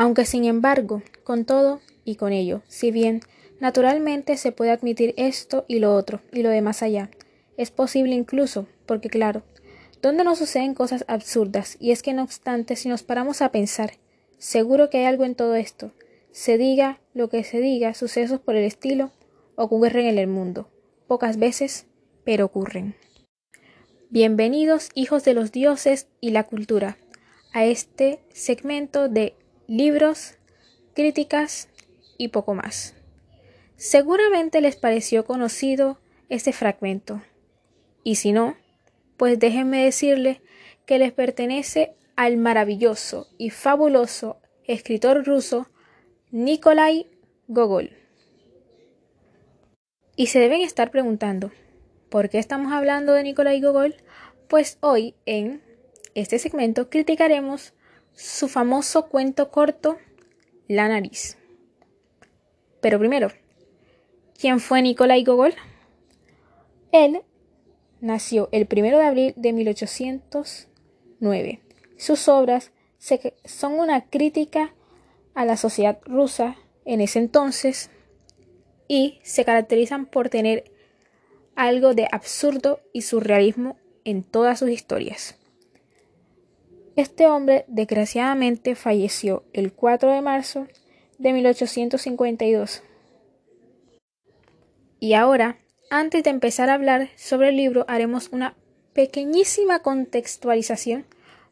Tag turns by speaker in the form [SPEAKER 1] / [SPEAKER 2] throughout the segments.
[SPEAKER 1] Aunque sin embargo, con todo y con ello, si bien naturalmente se puede admitir esto y lo otro y lo de más allá, es posible incluso, porque claro, ¿dónde no suceden cosas absurdas? Y es que no obstante, si nos paramos a pensar, seguro que hay algo en todo esto, se diga lo que se diga, sucesos por el estilo ocurren en el mundo. Pocas veces, pero ocurren. Bienvenidos, hijos de los dioses y la cultura, a este segmento de libros, críticas y poco más. Seguramente les pareció conocido este fragmento, y si no, pues déjenme decirles que les pertenece al maravilloso y fabuloso escritor ruso Nikolai Gogol. Y se deben estar preguntando, ¿por qué estamos hablando de Nikolai Gogol? Pues hoy en este segmento criticaremos su famoso cuento corto La nariz. Pero primero, ¿quién fue Nikolai Gogol? Él nació el 1 de abril de 1809. Sus obras son una crítica a la sociedad rusa en ese entonces y se caracterizan por tener algo de absurdo y surrealismo en todas sus historias. Este hombre desgraciadamente falleció el 4 de marzo de 1852. Y ahora, antes de empezar a hablar sobre el libro, haremos una pequeñísima contextualización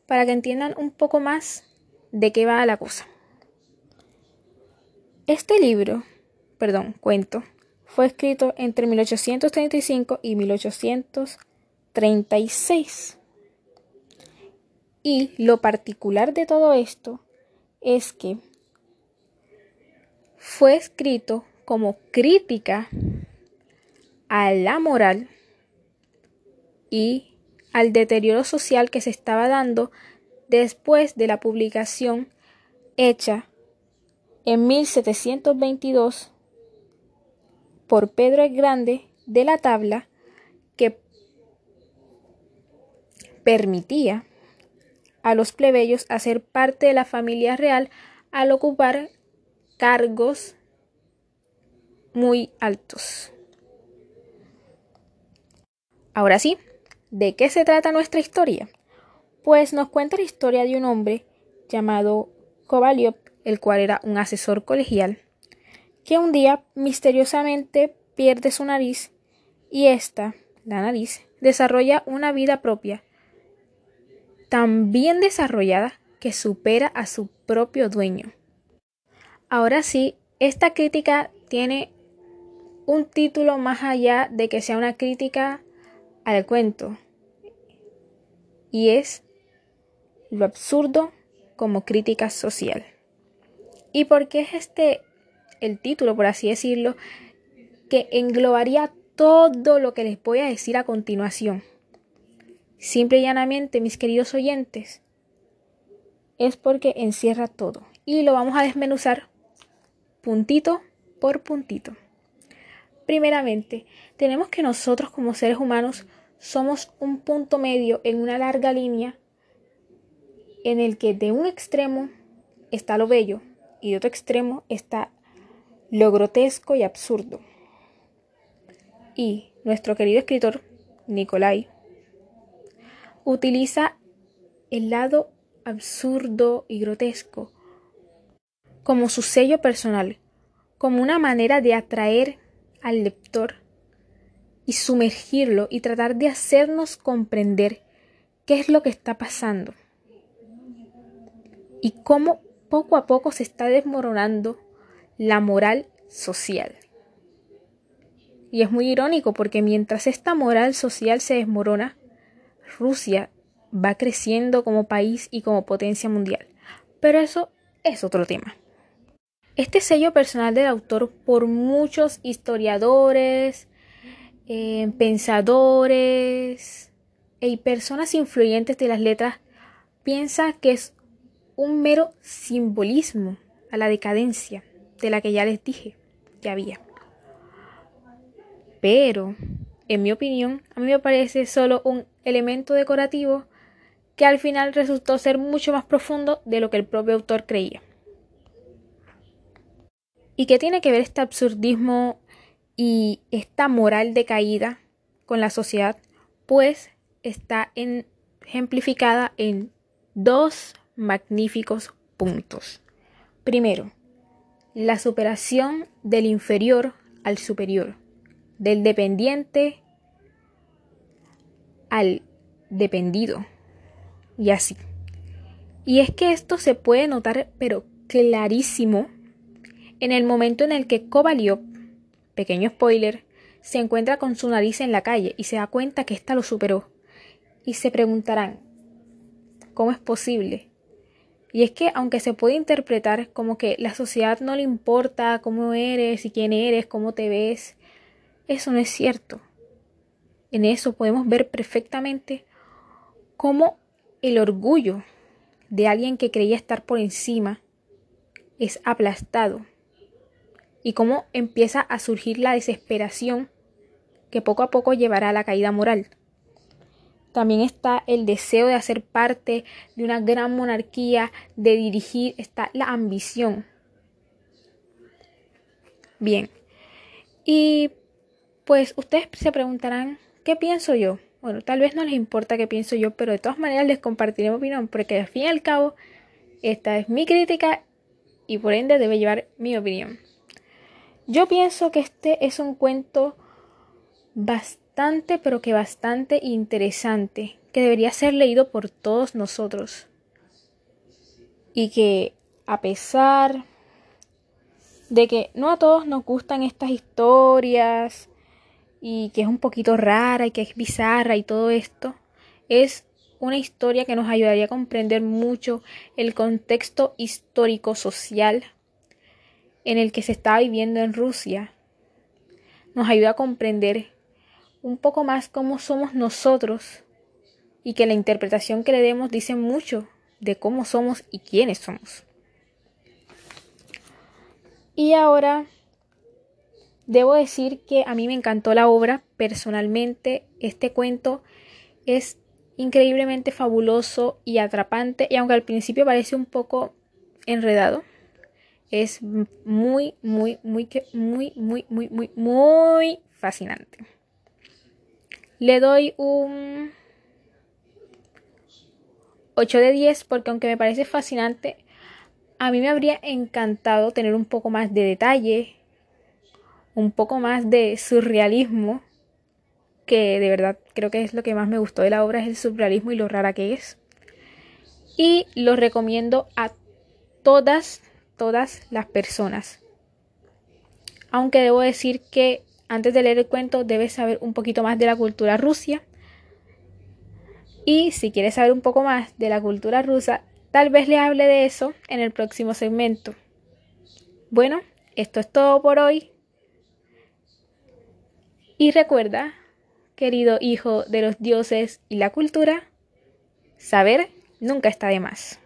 [SPEAKER 1] para que entiendan un poco más de qué va la cosa. Este libro, perdón, cuento, fue escrito entre 1835 y 1836. Y lo particular de todo esto es que fue escrito como crítica a la moral y al deterioro social que se estaba dando después de la publicación hecha en 1722 por Pedro el Grande de la tabla que permitía a los plebeyos a ser parte de la familia real al ocupar cargos muy altos. Ahora sí, ¿de qué se trata nuestra historia? Pues nos cuenta la historia de un hombre llamado Kovalyov, el cual era un asesor colegial, que un día misteriosamente pierde su nariz y esta, la nariz, desarrolla una vida propia tan bien desarrollada que supera a su propio dueño. Ahora sí, esta crítica tiene un título más allá de que sea una crítica al cuento, y es lo absurdo como crítica social. ¿Y por qué es este el título, por así decirlo, que englobaría todo lo que les voy a decir a continuación? Simple y llanamente, mis queridos oyentes, es porque encierra todo. Y lo vamos a desmenuzar puntito por puntito. Primeramente, tenemos que nosotros como seres humanos somos un punto medio en una larga línea en el que de un extremo está lo bello y de otro extremo está lo grotesco y absurdo. Y nuestro querido escritor, Nicolai, utiliza el lado absurdo y grotesco como su sello personal, como una manera de atraer al lector y sumergirlo y tratar de hacernos comprender qué es lo que está pasando y cómo poco a poco se está desmoronando la moral social. Y es muy irónico porque mientras esta moral social se desmorona, Rusia va creciendo como país y como potencia mundial. Pero eso es otro tema. Este sello personal del autor por muchos historiadores, eh, pensadores y personas influyentes de las letras piensa que es un mero simbolismo a la decadencia de la que ya les dije que había. Pero, en mi opinión, a mí me parece solo un elemento decorativo que al final resultó ser mucho más profundo de lo que el propio autor creía. ¿Y qué tiene que ver este absurdismo y esta moral de caída con la sociedad? Pues está ejemplificada en dos magníficos puntos. Primero, la superación del inferior al superior, del dependiente al dependido, y así. Y es que esto se puede notar, pero clarísimo, en el momento en el que Kovaliov, pequeño spoiler, se encuentra con su nariz en la calle y se da cuenta que ésta lo superó. Y se preguntarán, ¿cómo es posible? Y es que aunque se puede interpretar como que la sociedad no le importa cómo eres y quién eres, cómo te ves, eso no es cierto. En eso podemos ver perfectamente cómo el orgullo de alguien que creía estar por encima es aplastado y cómo empieza a surgir la desesperación que poco a poco llevará a la caída moral. También está el deseo de hacer parte de una gran monarquía, de dirigir, está la ambición. Bien. Y pues ustedes se preguntarán, ¿qué pienso yo? Bueno, tal vez no les importa qué pienso yo, pero de todas maneras les compartiré mi opinión, porque al fin y al cabo, esta es mi crítica y por ende debe llevar mi opinión. Yo pienso que este es un cuento bastante, pero que bastante interesante, que debería ser leído por todos nosotros. Y que a pesar de que no a todos nos gustan estas historias y que es un poquito rara y que es bizarra y todo esto, es una historia que nos ayudaría a comprender mucho el contexto histórico social en el que se está viviendo en Rusia. Nos ayuda a comprender un poco más cómo somos nosotros y que la interpretación que le demos dice mucho de cómo somos y quiénes somos. Y ahora debo decir que a mí me encantó la obra personalmente. Este cuento es increíblemente fabuloso y atrapante y aunque al principio parece un poco enredado, es muy, muy, muy, muy, muy, muy, muy, muy fascinante. Le doy un 8 de 10 porque aunque me parece fascinante, a mí me habría encantado tener un poco más de detalle, un poco más de surrealismo, que de verdad creo que es lo que más me gustó de la obra, es el surrealismo y lo rara que es. Y lo recomiendo a todas, todas las personas. Aunque debo decir que antes de leer el cuento debes saber un poquito más de la cultura rusa. Y si quieres saber un poco más de la cultura rusa, tal vez le hable de eso en el próximo segmento. Bueno, esto es todo por hoy. Y recuerda, querido hijo de los dioses y la cultura, saber nunca está de más.